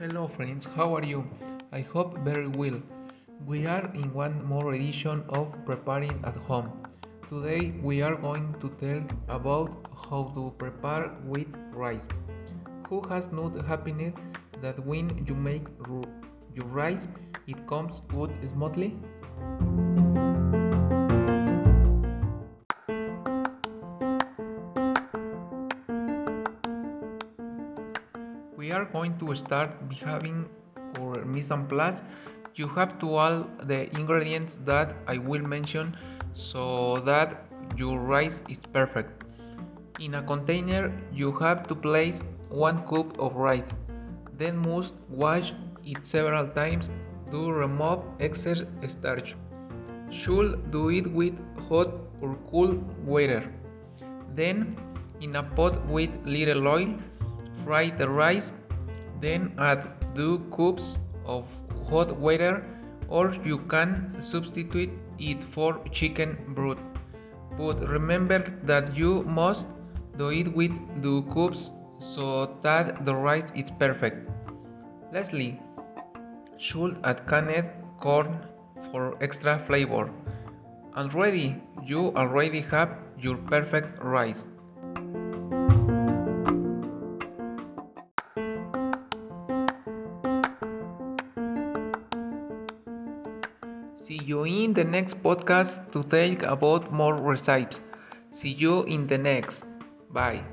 Hello friends, how are you? I hope very well. We are in one more edition of Preparing at Home. Today we are going to tell about how to prepare with rice. Who has not happened that when you make your rice it comes out smoothly? We are going to start by having our mise en place. You have to add the ingredients that I will mention so that your rice is perfect. In a container, you have to place 1 cup of rice. Then must wash it several times to remove excess starch. Should do it with hot or cool water. Then, in a pot with little oil, Fry the rice, then add 2 cups of hot water or you can substitute it for chicken broth. But remember that you must do it with 2 cups so that the rice is perfect. Lastly, should add canned corn for extra flavor. And ready, you already have your perfect rice. See you in the next podcast to talk about more recipes. See you in the next. Bye.